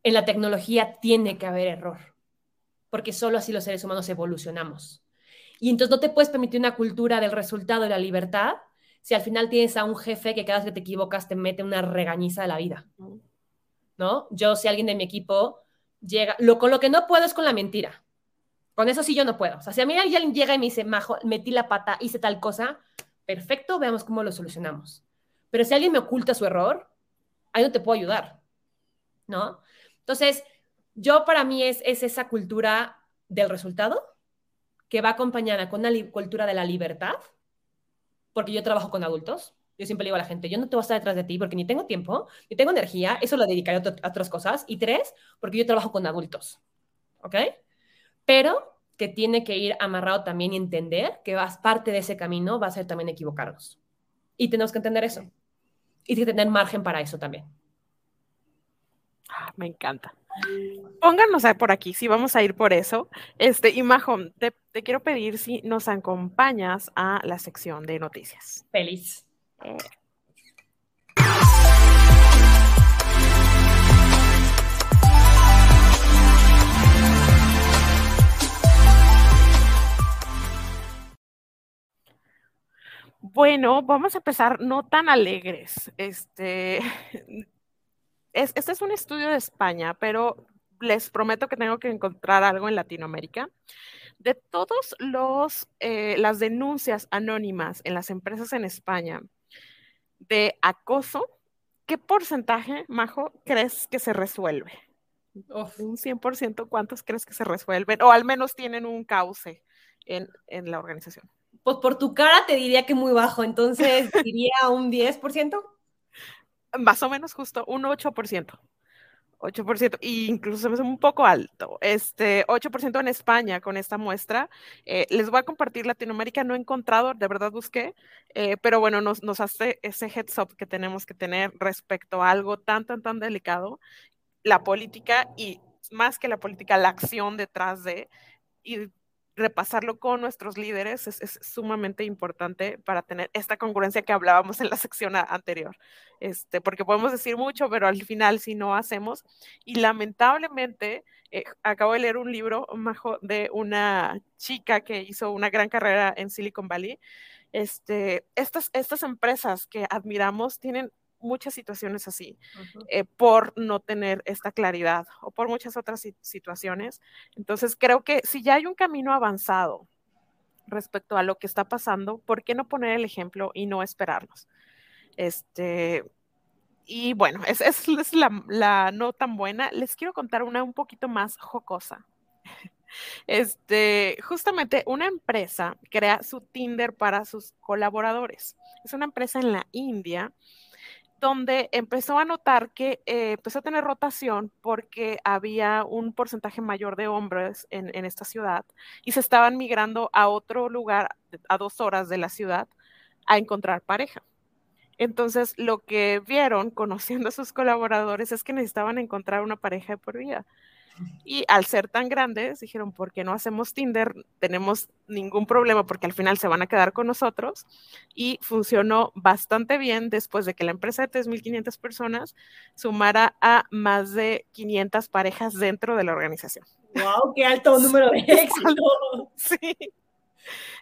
En la tecnología tiene que haber error, porque solo así los seres humanos evolucionamos. Y entonces no te puedes permitir una cultura del resultado y la libertad si al final tienes a un jefe que cada vez que te equivocas te mete una regañiza de la vida. Yo, si alguien de mi equipo llega, lo, con lo que no puedo es con la mentira. Con eso sí yo no puedo. O sea, si a mí alguien llega y me dice, Majo, metí la pata, hice tal cosa, perfecto, veamos cómo lo solucionamos. Pero si alguien me oculta su error, ahí no te puedo ayudar, ¿no? Entonces, yo para mí es, es esa cultura del resultado que va acompañada con una cultura de la libertad, porque yo trabajo con adultos. Yo siempre le digo a la gente, yo no te voy a estar detrás de ti porque ni tengo tiempo, ni tengo energía, eso lo dedicaré a, otras cosas. Y tres, porque yo trabajo con adultos, ¿ok? Pero que tiene que ir amarrado también y entender que vas parte de ese camino va a ser también equivocarnos. Y tenemos que entender eso. Y que tener margen para eso también. Ah, me encanta. Pónganos por aquí, si vamos a ir por eso. Este, y Majo, te, te quiero pedir si nos acompañas a la sección de noticias. Feliz. Bueno, vamos a empezar no tan alegres. Este, es, este es un estudio de España, pero les prometo que tengo que encontrar algo en Latinoamérica. De todos los eh, las denuncias anónimas en las empresas en España de acoso, ¿qué porcentaje, Majo, crees que se resuelve? Uf. Un 100%, ¿cuántos crees que se resuelven? O al menos tienen un cauce en, en la organización. Pues por tu cara te diría que muy bajo, entonces diría un 10%. Más o menos justo, un 8%. 8%, y incluso hace un poco alto. Este 8% en España con esta muestra. Eh, les voy a compartir Latinoamérica, no he encontrado, de verdad busqué, eh, pero bueno, nos, nos hace ese heads up que tenemos que tener respecto a algo tan, tan, tan delicado, la política y más que la política, la acción detrás de, y repasarlo con nuestros líderes es, sumamente importante para tener esta congruencia que hablábamos en la sección anterior. Este, porque podemos decir mucho, pero al final si no hacemos, y lamentablemente, eh, acabo de leer un libro, de una chica que hizo una gran carrera en Silicon Valley. Este, estas, estas empresas que admiramos tienen muchas situaciones así, eh, por no tener esta claridad o por muchas otras situaciones. Entonces, creo que si ya hay un camino avanzado respecto a lo que está pasando, ¿por qué no poner el ejemplo y no esperarnos? Este, y bueno, esa es, es la, la, no tan buena. Les quiero contar una un poquito más jocosa. Este, justamente una empresa crea su Tinder para sus colaboradores. Es una empresa en la India donde empezó a notar que eh, empezó a tener rotación porque había un porcentaje mayor de hombres en, en, esta ciudad y se estaban migrando a otro lugar a dos horas de la ciudad a encontrar pareja. Entonces, lo que vieron conociendo a sus colaboradores es que necesitaban encontrar una pareja de por vida. Y al ser tan grandes, dijeron, ¿por qué no hacemos Tinder? Tenemos ningún problema porque al final se van a quedar con nosotros. Y funcionó bastante bien después de que la empresa de 3.500 personas sumara a más de 500 parejas dentro de la organización. ¡Wow! ¡Qué alto número de éxito! Sí.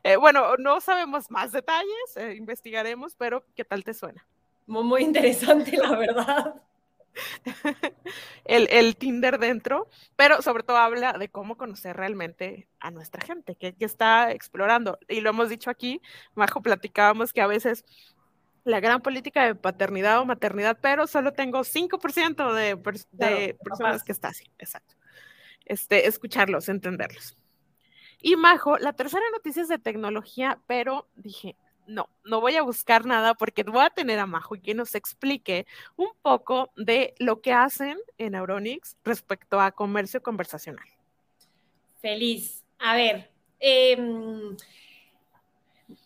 Eh, bueno, no sabemos más detalles, eh, investigaremos, pero ¿qué tal te suena? Muy, muy interesante, la verdad. el, el, Tinder dentro, pero sobre todo habla de cómo conocer realmente a nuestra gente que, que, está explorando. Y lo hemos dicho aquí, Majo, platicábamos que a veces la gran política de paternidad o maternidad, pero solo tengo 5% de, claro, personas que está así, exacto. Este, escucharlos, entenderlos. Y Majo, la tercera noticia es de tecnología, pero dije, no, no voy a buscar nada porque voy a tener a Majo y que nos explique un poco de lo que hacen en Auronix respecto a comercio conversacional. Feliz. A ver, eh,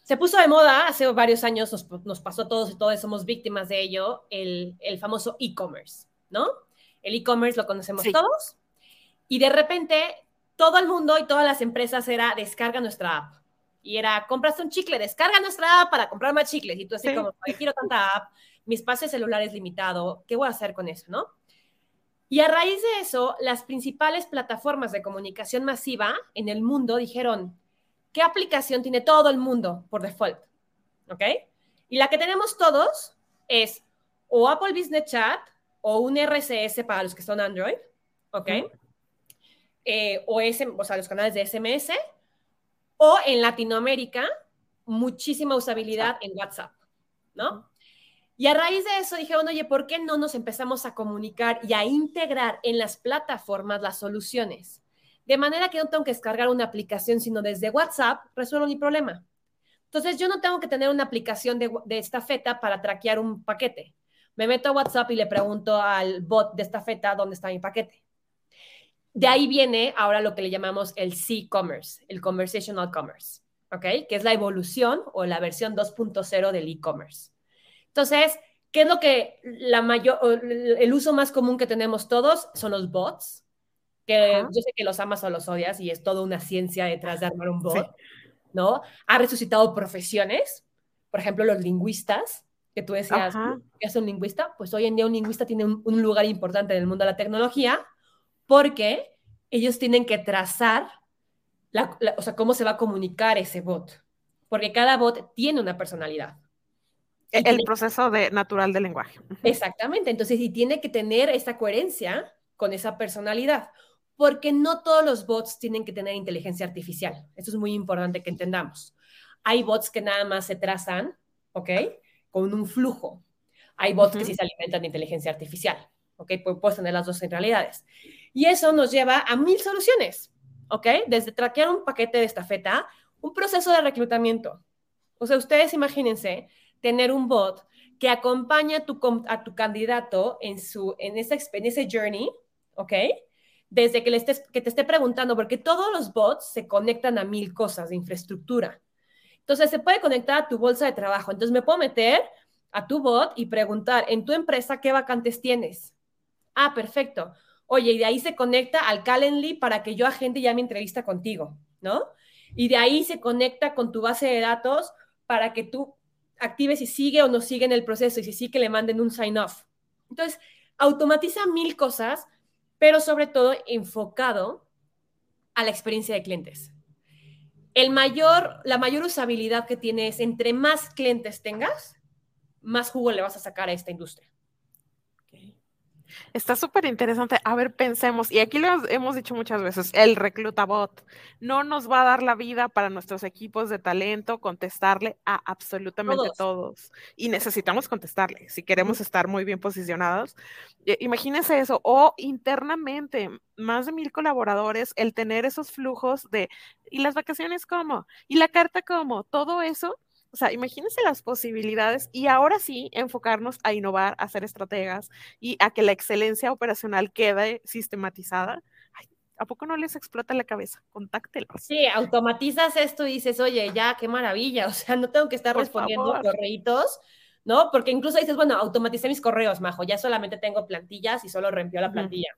se puso de moda hace varios años, nos, nos, pasó a todos y todos somos víctimas de ello, el, el famoso e-commerce, ¿no? El e-commerce lo conocemos sí. todos y de repente todo el mundo y todas las empresas era descarga nuestra app y era, compraste un chicle, descarga nuestra app para comprar más chicles. Y tú así sí. como, quiero tanta app, mi espacio celular es limitado, ¿qué voy a hacer con eso, no? Y a raíz de eso, las principales plataformas de comunicación masiva en el mundo dijeron, ¿qué aplicación tiene todo el mundo por default? ¿Ok? Y la que tenemos todos es o Apple Business Chat o un RCS para los que son Android, ¿ok? Eh, o, ese, o sea, los canales de SMS o en Latinoamérica, muchísima usabilidad en WhatsApp, ¿no? Y a raíz de eso dijeron, oye, ¿por qué no nos empezamos a comunicar y a integrar en las plataformas las soluciones? De manera que no tengo que descargar una aplicación, sino desde WhatsApp resuelvo mi problema. Entonces, yo no tengo que tener una aplicación de, de estafeta para traquear un paquete. Me meto a WhatsApp y le pregunto al bot de estafeta dónde está mi paquete. De ahí viene ahora lo que le llamamos el C-commerce, el conversational commerce, ¿ok? Que es la evolución o la versión 2.0 del e-commerce. Entonces, ¿qué es lo que la mayor, el uso más común que tenemos todos son los bots? Que Ajá. yo sé que los amas o los odias y es toda una ciencia detrás de armar un bot, sí. ¿no? Ha resucitado profesiones, por ejemplo, los lingüistas, que tú decías. ¿qué es un lingüista? Pues hoy en día un lingüista tiene un, un lugar importante en el mundo de la tecnología porque ellos tienen que trazar, la, la, o sea, cómo se va a comunicar ese bot, porque cada bot tiene una personalidad. El, tiene... proceso de, natural del lenguaje. Exactamente, entonces, y tiene que tener esa coherencia con esa personalidad, porque no todos los bots tienen que tener inteligencia artificial. Eso es muy importante que entendamos. Hay bots que nada más se trazan, ¿ok? Con un flujo. Hay bots uh -huh. que sí se alimentan de inteligencia artificial, ¿ok? Puedes tener las dos en realidades. Y eso nos lleva a mil soluciones, ¿ok? Desde traquear un paquete de estafeta, un proceso de reclutamiento. O sea, ustedes imagínense tener un bot que acompaña a tu, candidato en, su, en, esa, en ese journey, ¿ok? Desde que, le estés, que te esté preguntando, porque todos los bots se conectan a mil cosas de infraestructura. Entonces, se puede conectar a tu bolsa de trabajo. Entonces, me puedo meter a tu bot y preguntar, en tu empresa, ¿qué vacantes tienes? Ah, perfecto. Oye, y de ahí se conecta al Calendly para que yo agende ya mi entrevista contigo, ¿no? Y de ahí se conecta con tu base de datos para que tú actives si sigue o no sigue en el proceso y si sí que le manden un sign off. Entonces, automatiza mil cosas, pero sobre todo enfocado a la experiencia de clientes. El mayor, la mayor usabilidad que tiene es entre más clientes tengas, más jugo le vas a sacar a esta industria. Está súper interesante. A ver, pensemos, y aquí lo hemos dicho muchas veces, el reclutabot no nos va a dar la vida para nuestros equipos de talento contestarle a absolutamente todos. Y necesitamos contestarle si queremos estar muy bien posicionados. Imagínense eso, o internamente, más de mil colaboradores, el tener esos flujos de, ¿y las vacaciones cómo? ¿Y la carta cómo? Todo eso o sea, imagínense las posibilidades y ahora sí enfocarnos a innovar, a ser estrategas y a que la excelencia operacional quede sistematizada. ¿A poco no les explota la cabeza? Contáctelos. Sí, automatizas esto y dices, oye, ya, qué maravilla. O sea, no tengo que estar respondiendo correitos, ¿no? Porque incluso dices, bueno, automaticé mis correos, majo, ya solamente tengo plantillas y solo reempió la plantilla.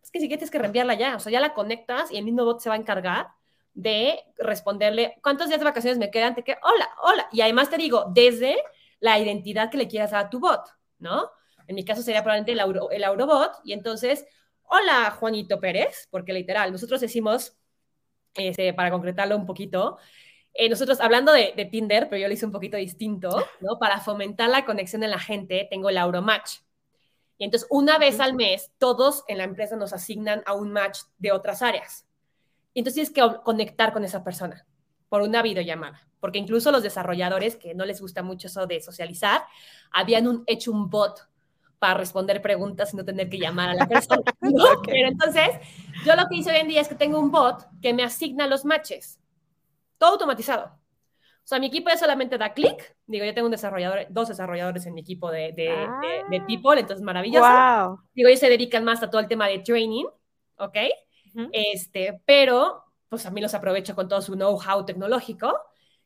Es que si quieres que reenviarla ya, o sea, ya la conectas y el mismo bot se va a encargar de responderle, ¿cuántos días de vacaciones me quedan? Te que, hola, hola. Y además te digo, desde la identidad que le quieras dar a tu bot, ¿no? En mi caso sería probablemente el, Auro, el Aurobot. Y entonces, hola, Juanito Pérez, porque literal, nosotros decimos, este, para concretarlo un poquito, eh, nosotros hablando de, de, Tinder, pero yo lo hice un poquito distinto, ¿no? Para fomentar la conexión en la gente, tengo el Auromatch. Y entonces, una vez al mes, todos en la empresa nos asignan a un match de otras áreas. Entonces tienes que conectar con esa persona por una videollamada, porque incluso los desarrolladores, que no les gusta mucho eso de socializar, habían hecho un bot para responder preguntas y no tener que llamar a la persona. Pero entonces, yo lo que hice hoy en día es que tengo un bot que me asigna los matches, todo automatizado. O sea, mi equipo ya solamente da clic. Digo, yo tengo un desarrollador, dos desarrolladores en mi equipo de, de, de, ah. people, entonces maravilloso. Digo, ellos se dedican más a todo el tema de training, ¿ok? Este, pero pues a mí los aprovecho con todo su know-how tecnológico.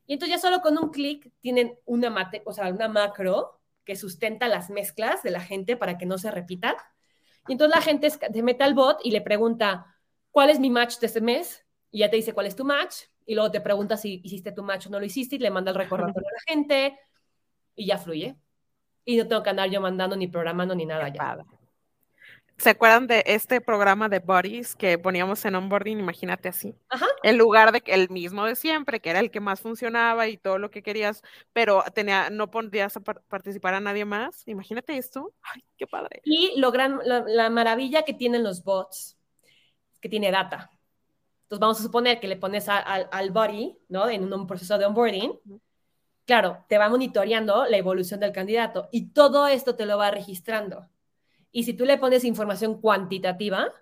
Y entonces ya solo con un clic tienen una, mate, o sea, una macro que sustenta las mezclas de la gente para que no se repitan. Y entonces la gente se mete al bot y le pregunta, ¿cuál es mi match de este mes? Y ya te dice cuál es tu match. Y luego te pregunta si hiciste tu match o no lo hiciste y le manda el recordatorio a la gente y ya fluye. Y no tengo que andar yo mandando ni programando ni nada ya. ¿Se acuerdan de este programa de Buddies que poníamos en onboarding? Imagínate así. En lugar de que el mismo de siempre, que era el que más funcionaba y todo lo que querías, pero tenía, no podías participar a nadie más. Imagínate esto. Ay, qué padre. Y lo gran, la, maravilla que tienen los bots, que tiene data. Entonces vamos a suponer que le pones al, al body, ¿no? En un proceso de onboarding. Claro, te va monitoreando la evolución del candidato y todo esto te lo va registrando. Y si tú le pones información cuantitativa,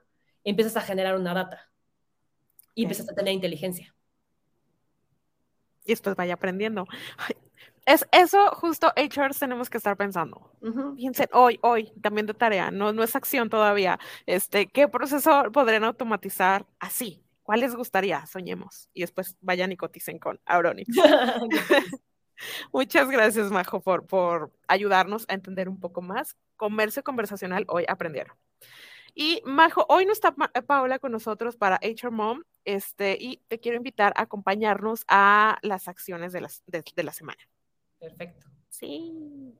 empiezas a generar una data y empiezas a tener inteligencia. Y después vaya aprendiendo. Es eso justo HR tenemos que estar pensando. Piensen hoy, hoy, también de tarea, no, no es acción todavía. Este, ¿qué proceso podrían automatizar así? ¿Cuál les gustaría? Soñemos. Y después vayan y coticen con Auronix. Muchas gracias, Majo, por, por ayudarnos a entender un poco más. Comercio conversacional, hoy aprendieron. Y Majo, hoy no está Paola con nosotros para HR Mom, este, y te quiero invitar a acompañarnos a las acciones de, las, de la semana. Perfecto. Sí.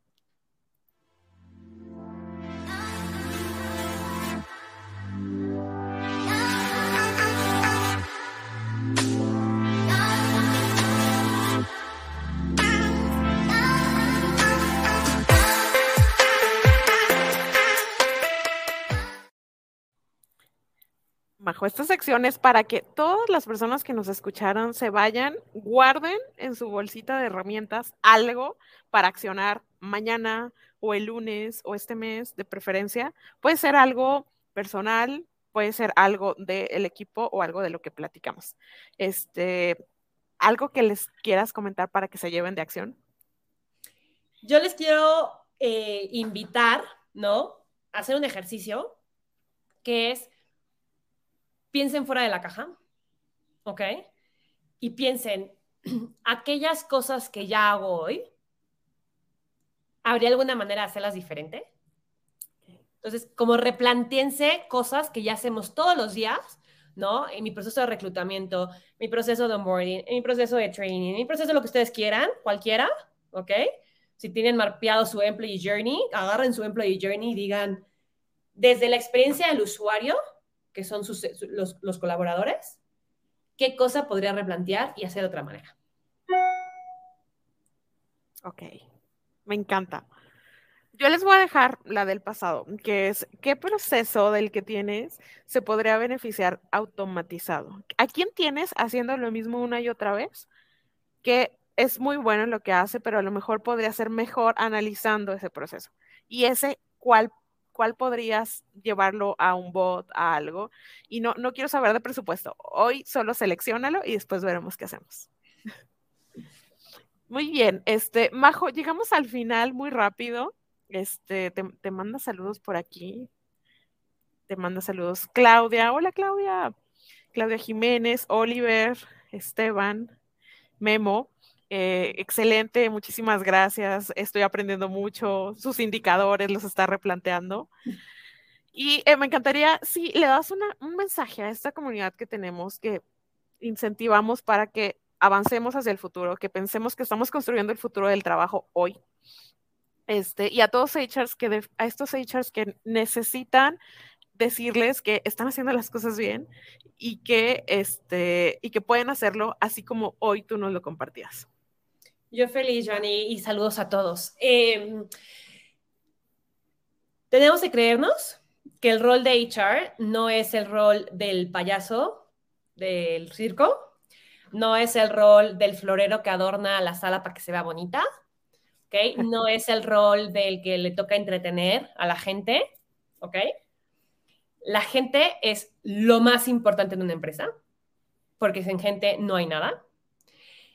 Majo, esta sección es para que todas las personas que nos escucharon se vayan, guarden en su bolsita de herramientas algo para accionar mañana o el lunes o este mes de preferencia. Puede ser algo personal, puede ser algo del equipo o algo de lo que platicamos. Este, algo que les quieras comentar para que se lleven de acción. Yo les quiero eh, invitar, ¿no? A hacer un ejercicio que es piensen fuera de la caja, ¿ok? Y piensen, aquellas cosas que ya hago hoy, ¿habría alguna manera de hacerlas diferente? Entonces, como replanteense cosas que ya hacemos todos los días, ¿no? En mi proceso de reclutamiento, mi proceso de onboarding, en mi proceso de training, en mi proceso de lo que ustedes quieran, cualquiera, ¿ok? Si tienen mapeado su employee journey, agarren su employee journey y digan, desde la experiencia del usuario, que son sus, los, los colaboradores, ¿qué cosa podría replantear y hacer de otra manera? Ok, me encanta. Yo les voy a dejar la del pasado, que es qué proceso del que tienes se podría beneficiar automatizado. ¿A quién tienes haciendo lo mismo una y otra vez? Que es muy bueno en lo que hace, pero a lo mejor podría ser mejor analizando ese proceso. Y ese, ¿cuál, cuál podrías llevarlo a un bot, a algo? Y no, no quiero saber de presupuesto. Hoy solo seleccionalo y después veremos qué hacemos. Muy bien, este, Majo, llegamos al final muy rápido. Este, te, manda saludos por aquí. Te manda saludos Claudia. Hola Claudia. Claudia Jiménez, Oliver, Esteban, Memo. Eh, excelente, muchísimas gracias. Estoy aprendiendo mucho. Sus indicadores los está replanteando. Y eh, me encantaría, si le das un mensaje a esta comunidad que tenemos, que incentivamos para que avancemos hacia el futuro, que pensemos que estamos construyendo el futuro del trabajo hoy. Este, y a todos HRs que a estos HRs que necesitan decirles que están haciendo las cosas bien y que este y que pueden hacerlo así como hoy tú nos lo compartías. Yo feliz, Johnny, y saludos a todos. Em, tenemos que creernos que el rol de HR no es el rol del payaso del circo, no es el rol del florero que adorna la sala para que se vea bonita, ¿ok? No es el rol del que le toca entretener a la gente, ¿ok? La gente es lo más importante en una empresa, porque sin gente no hay nada.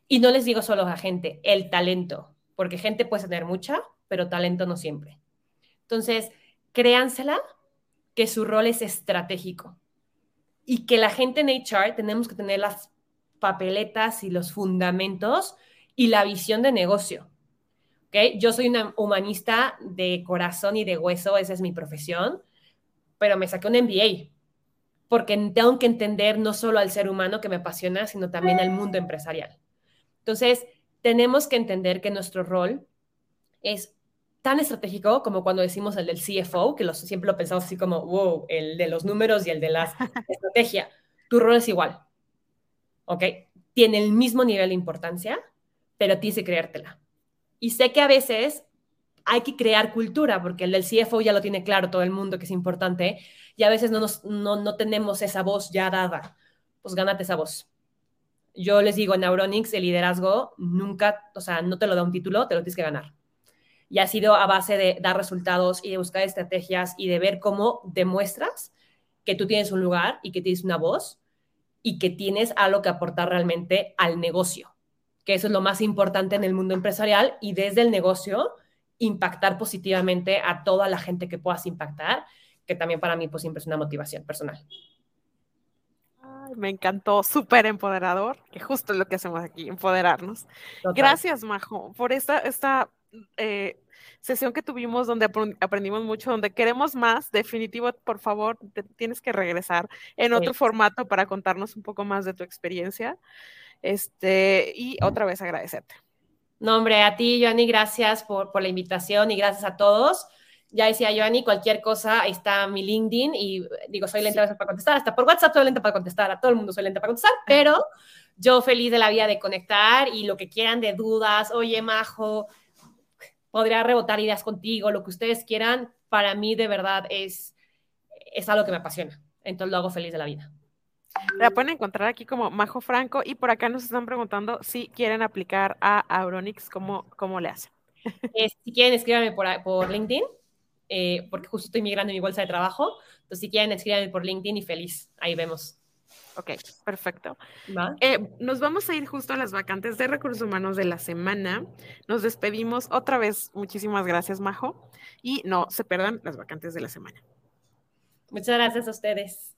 Y no les digo solo a gente, el talento, porque gente puede tener mucha, pero talento no siempre. Entonces, créansela que su rol es estratégico y que la gente en HR tenemos que tener las papeletas y los fundamentos y la visión de negocio. ¿Okay? Yo soy una humanista de corazón y de hueso, esa es mi profesión, pero me saqué un MBA porque tengo que entender no solo al ser humano que me apasiona, sino también al mundo empresarial. Entonces, tenemos que entender que nuestro rol es tan estratégico como cuando decimos el del CFO, que siempre lo pensamos así como, wow, el de los números y el de la estrategia. Tu rol es igual. ¿ok? Tiene el mismo nivel de importancia, pero tienes que creértela. Y sé que a veces hay que crear cultura, porque el del CFO ya lo tiene claro todo el mundo que es importante, y a veces no, nos, no, no tenemos esa voz ya dada. Pues gánate esa voz. Yo les digo, en Neuronix el liderazgo nunca, o sea, no te lo da un título, te lo tienes que ganar. Y ha sido a base de dar resultados y de buscar estrategias y de ver cómo demuestras que tú tienes un lugar y que tienes una voz y que tienes algo que aportar realmente al negocio, que eso es lo más importante en el mundo empresarial y desde el negocio impactar positivamente a toda la gente que puedas impactar, que también para mí pues siempre es una motivación personal. Me encantó, súper empoderador, que justo es lo que hacemos aquí, empoderarnos. Gracias, Majo, por esta, esta eh, sesión que tuvimos donde aprendimos mucho, donde queremos más, definitivo, por favor, tienes que regresar en otro formato para contarnos un poco más de tu experiencia. Este, y otra vez agradecerte. No, hombre, a ti, Joanny, gracias por, por la invitación y gracias a todos. Ya decía Joanny, cualquier cosa, ahí está mi LinkedIn y digo, soy lenta para contestar, hasta por WhatsApp soy lenta para contestar, a todo el mundo soy lenta para contestar, pero yo feliz de la vida de conectar y lo que quieran de dudas, oye, Majo, podría rebotar ideas contigo, lo que ustedes quieran, para mí de verdad es, es algo que me apasiona. Entonces lo hago feliz de la vida. La pueden encontrar aquí como Majo Franco y por acá nos están preguntando si quieren aplicar a Auronix, ¿cómo, cómo le hacen? Eh, si quieren, escríbanme por, por LinkedIn, eh, porque justo estoy migrando mi bolsa de trabajo. Entonces, si quieren, escríbanme por LinkedIn y feliz. Ahí vemos. Ok, perfecto. Eh, nos vamos a ir justo a las vacantes de recursos humanos de la semana. Nos despedimos otra vez. Muchísimas gracias, Majo. Y no se pierdan las vacantes de la semana. Muchas gracias a ustedes.